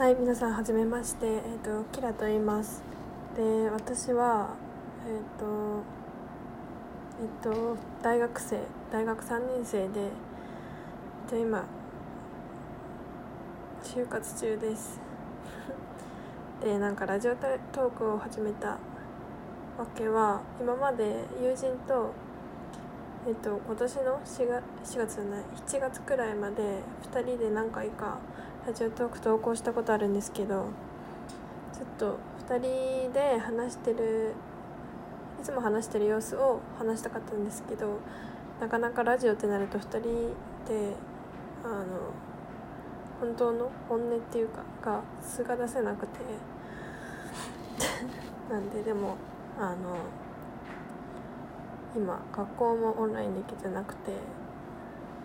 はい皆さんはじめまして。えっ、とキラと言います。で私はえっ、とえっ、と大学生大学3年生でで今就活中です。でなんかラジオトークを始めたわけは今まで友人とえっと、今年の 4, 月4月じゃない7月くらいまで2人で何回かラジオトーク投稿したことあるんですけどちょっと2人で話してるいつも話してる様子を話したかったんですけどなかなかラジオってなると2人であの本当の本音っていうかが素が出せなくて。なんででもあの今学校もオンラインで行けてなくて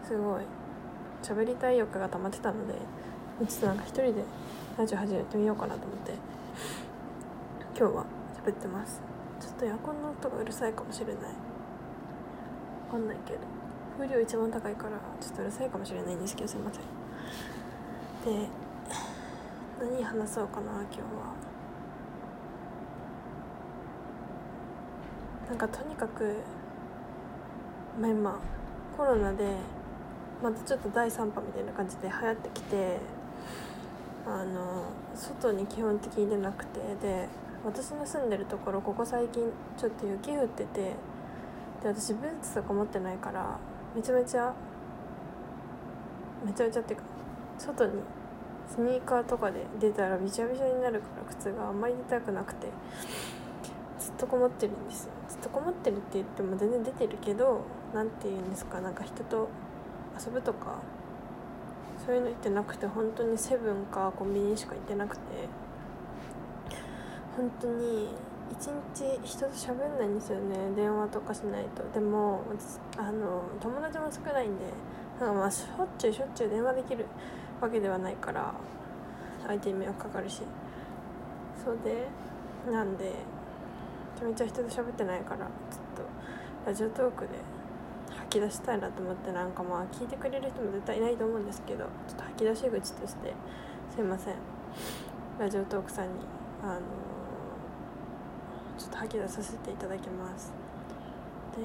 すごい喋りたい欲が溜まってたのでちょっとなんか一人でラジオ始めてみようかなと思って。今日は喋ってます。ちょっとエアコンの音がうるさいかもしれない。わかんないけど。風量一番高いからちょっとうるさいかもしれないんですけどすいません。で何話そうかな今日は。なんかとにかくまあ今コロナでまたちょっと第3波みたいな感じで流行ってきてあの外に基本的に出なくてで私の住んでるところここ最近ちょっと雪降っててで私ブーツとか持ってないからめちゃめちゃめちゃめちゃっていうか外にスニーカーとかで出たらびちゃびちゃになるから靴があんまり出たくなくてずっとこもってるんですよ。ずっとこもってるって言っても全然出てるけど何て言うんですかなんか人と遊ぶとかそういうの行ってなくて本当にセブンかコンビニしか行ってなくて本当に一日人と喋んないんですよね。電話とかしないと。でもあの友達も少ないんでなんかまあしょっちゅうしょっちゅう電話できるわけではないから相手に迷惑かかるし。そうでなんでめちゃめちゃ人と喋ってないからちょっとラジオトークで吐き出したいなと思ってなんかまあ聞いてくれる人も絶対いないと思うんですけどちょっと吐き出し口としてすいません。ラジオトークさんにあのちょっと吐き出させていただきます。で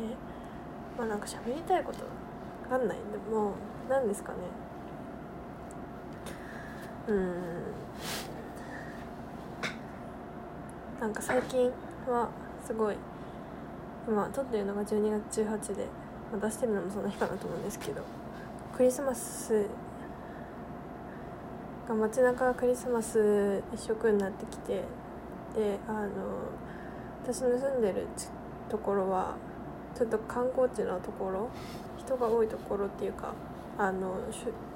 まあなんか喋りたいことわかんない。でも何ですかね。うん。なんか最近はすごい今撮ってるのが12月18で、まあ、出してるのもその日かなと思うんですけどクリスマスが街中がクリスマス一色になってきてであの私の住んでるところはちょっと観光地のところ人が多いところっていうかあの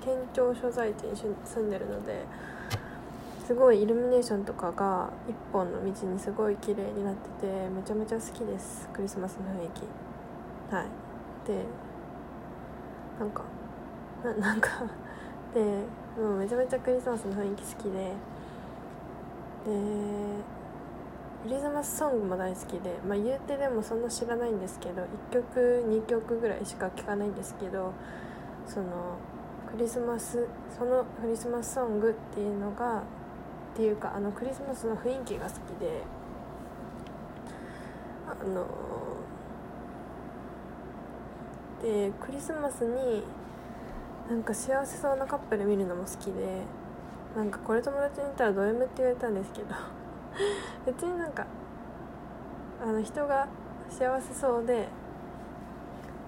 県庁所在地に住んでるのですごいイルミネーションとかが一本の道にすごい綺麗になっててめちゃめちゃ好きですクリスマスの雰囲気。はい。でなんかな なんかでもうめちゃめちゃクリスマスの雰囲気好きででクリスマスソングも大好きでまあ言うてでもそんな知らないんですけど1曲2曲ぐらいしか聴かないんですけどそのクリスマスそのクリスマスソングっていうのがっていうかあのクリスマスの雰囲気が好きであのでクリスマスになんか幸せそうなカップル見るのも好きでなんかこれ友達に言ったらド M って言われたんですけど 別になんかあの人が幸せそうで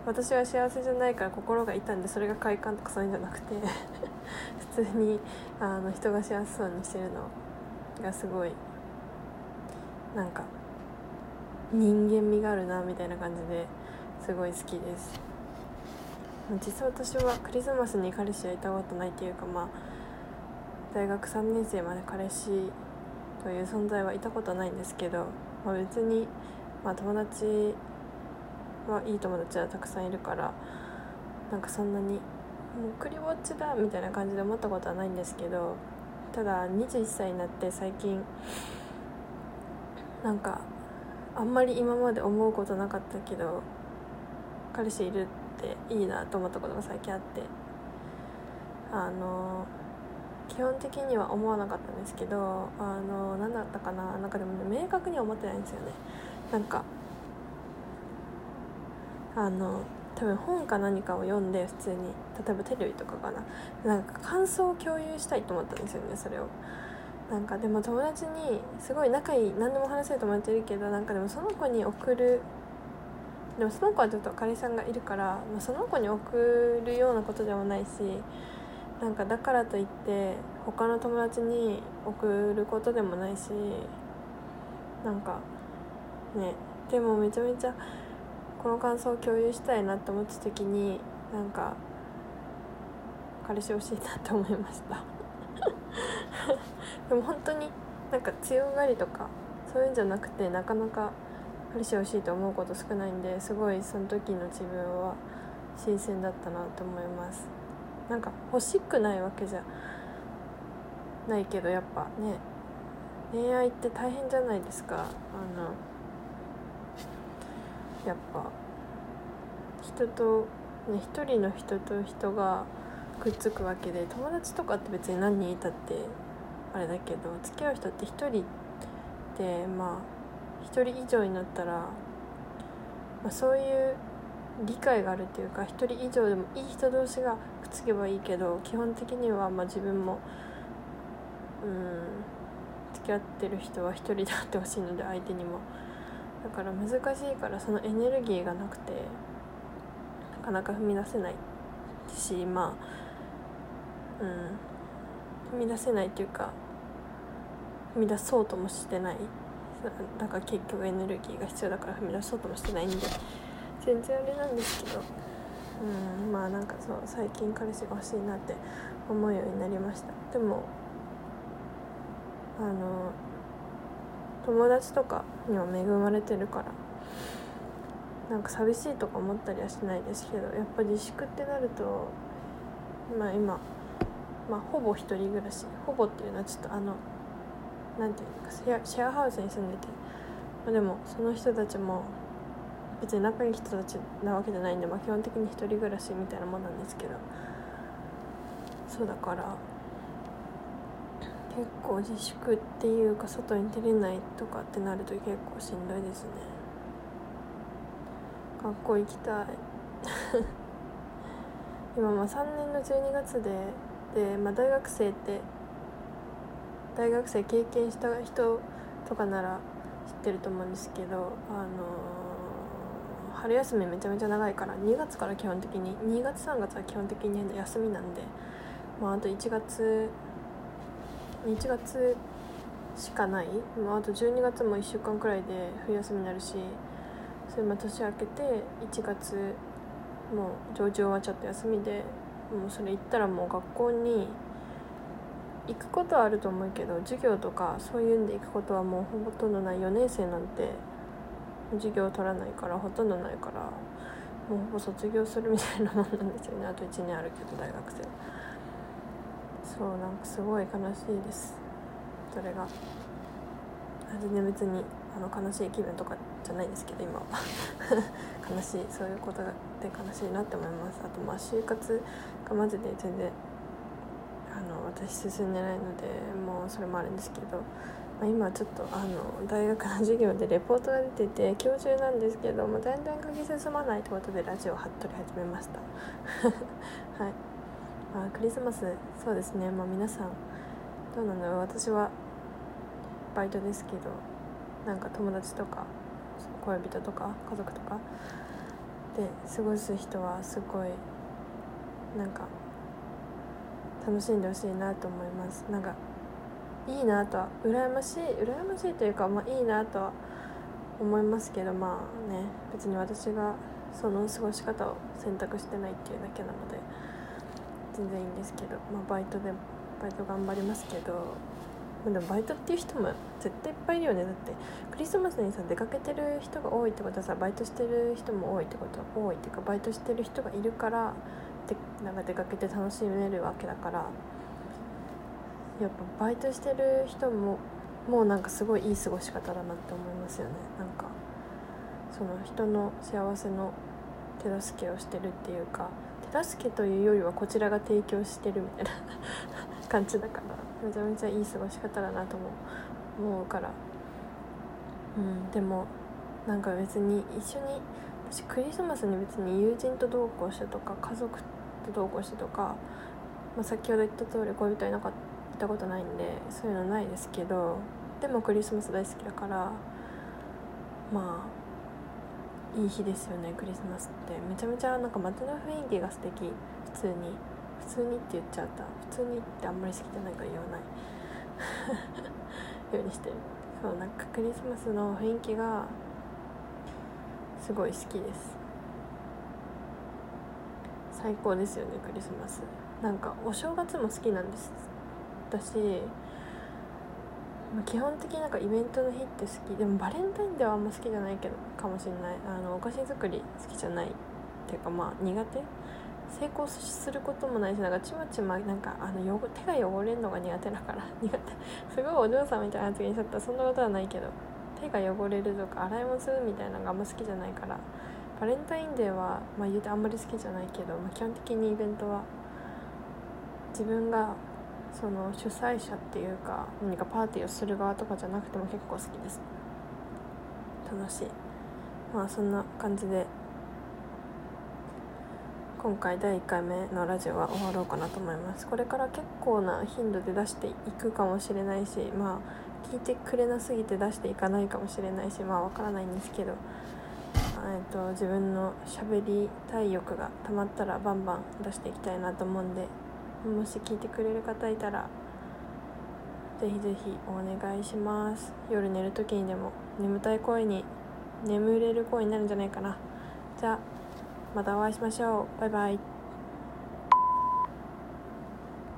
私は幸せじゃないから心が痛んでそれが快感とかそういうんじゃなくて 普通にあの人が幸せそうにしてるのがすごいなんか人間味があるなみたいな感じですごい好きです。実際私はクリスマスに彼氏はいたことないっていうかまあ大学3年生まで彼氏という存在はいたことないんですけど、まあ、別に、まあ、友達はいい友達はたくさんいるからなんかそんなにもうクリウォッチだみたいな感じで思ったことはないんですけどただ21歳になって最近なんかあんまり今まで思うことなかったけど彼氏いるっていいなと思ったことが最近あってあの基本的には思わなかったんですけどあの何だったかななんかでもね明確には思ってないんですよね。なんかあの多分本か何かを読んで普通に。例えばテレビとかかな。なんか感想を共有したいと思ったんですよねそれを。なんかでも友達にすごい仲いい何でも話せる友達いるけどなんかでもその子に送るでもその子はちょっと彼氏さんがいるから、まあ、その子に送るようなことでもないしなんかだからといって他の友達に送ることでもないしなんかねでもめちゃめちゃこの感想を共有したいなって思った時になんか彼氏欲しいなって思いました。でも本当になんか強がりとかそういうんじゃなくてなかなか彼氏欲しいと思うこと少ないんですごいその時の自分は新鮮だったなと思います。なんか欲しくないわけじゃないけどやっぱね恋愛って大変じゃないですか。あのやっぱ人とね一人の人と人がくっつくわけで友達とかって別に何人いたってあれだけど付き合う人って1人でまあ1人以上になったら、まあ、そういう理解があるっていうか1人以上でもいい人同士がくっつけばいいけど基本的にはま自分もうん付き合ってる人は1人であってほしいので相手にも。だから難しいからそのエネルギーがなくてなかなか踏み出せないしまあうん踏み出せないっていうか踏み出そうともしてない。だから結局エネルギーが必要だから踏み出そうともしてないんで。全然あれなんですけど。うんまあなんかそう最近彼氏が欲しいなって思うようになりました。でもあの友達とかには恵まれてるからなんか寂しいとか思ったりはしないですけどやっぱ自粛ってなるとまあ今まあほぼ一人暮らし。ほぼっていうのはちょっとあのなんていうかシェアシェアハウスに住んでて、まあ、でもその人たちも別に仲いい人たちなわけじゃないんで、まあ、基本的に一人暮らしみたいなもんなんですけど。そうだから結構自粛っていうか外に出れないとかってなると結構しんどいですね。学校行きたい。今まあ3年の12月でで、まあ、大学生って大学生経験した人とかなら知ってると思うんですけど、あのー、春休みめちゃめちゃ長いから2月から基本的に2月3月は基本的に休みなんで、まあ、あと1月1月しかない、まあ、あと12月も1週間くらいで冬休みになるしそれま年明けて1月もう上旬はちょっと休みでもうそれ行ったらもう学校に行くことはあると思うけど授業とかそういうんで行くことはもうほとんどない。4年生なんて授業取らないからほとんどないからもうほぼ卒業するみたいなもんなんですよね。あと1年あるけど大学生。そうなんかすごい悲しいです。それが。全然別にあの悲しい気分とかじゃないですけど今は。悲しい。そういうことで悲しいなって思います。あとまあ就活がマジで全然私進んでないのでもうそれもあるんですけど、まあ、今ちょっとあの大学の授業でレポートが出てて教授なんですけども全然書き進まないってことでラジオを貼っとり始めました。はい、まあ、クリスマスそうですね。まあ皆さんどうなの？私はバイトですけどなんか友達とか恋人とか家族とかで過ごす人はすごいなんか楽しんでほしいなと思います。なんかいいなとは羨ましい羨ましいというか、まあ、いいなとは思いますけどまあね別に私がその過ごし方を選択してないっていうだけなので全然いいんですけど、まあ、バイトでバイト頑張りますけどでもバイトっていう人も絶対いっぱいいるよね。だってクリスマスにさ出かけてる人が多いってことはさバイトしてる人も多いってことは多いっていうかバイトしてる人がいるからなんか出かけて楽しめるわけだからやっぱバイトしてる人ももうなんかすごいいい過ごし方だなって思いますよね。なんかその人の幸せの手助けをしてるっていうか手助けというよりはこちらが提供してるみたいな 感じだからめちゃめちゃいい過ごし方だなとも思うから。うんでもなんか別に一緒に私クリスマスに別に友人と同行してとか家族同行しとか、まあ、先ほど言った通り恋人いなかったことないんでそういうのないですけどでもクリスマス大好きだからまあいい日ですよねクリスマスって。めちゃめちゃなんか街の雰囲気が素敵。普通に。普通にって言っちゃった。普通にってあんまり好きじゃないから言わない。ようにしてる。そうなんかクリスマスの雰囲気がすごい好きです。最高ですよねクリスマス。なんかお正月も好きなんです。だし基本的になんかイベントの日って好き。でもバレンタインデーはあんま好きじゃないけどかもしれない。あのお菓子作り好きじゃないっていうかまあ苦手。成功することもないしなんかちまちまなんかあの手が汚れるのが苦手だから 苦手。すごいお嬢さんみたいな発言しちゃったらそんなことはないけど手が汚れるとか洗い物するみたいなのがあんま好きじゃないからバレンタインデーはまあ言うてあんまり好きじゃないけど、まあ、基本的にイベントは自分がその主催者っていうか何かパーティーをする側とかじゃなくても結構好きです。楽しい。まあそんな感じで今回第1回目のラジオは終わろうかなと思います。これから結構な頻度で出していくかもしれないしまあ聞いてくれなすぎて出していかないかもしれないしまあわからないんですけどえっと自分のしゃべりたい欲がたまったらバンバン出していきたいなと思うんでもし聞いてくれる方いたらぜひぜひお願いします。夜寝る時にでも眠たい声に眠れる声になるんじゃないかな。じゃあまたお会いしましょう。バイバイ。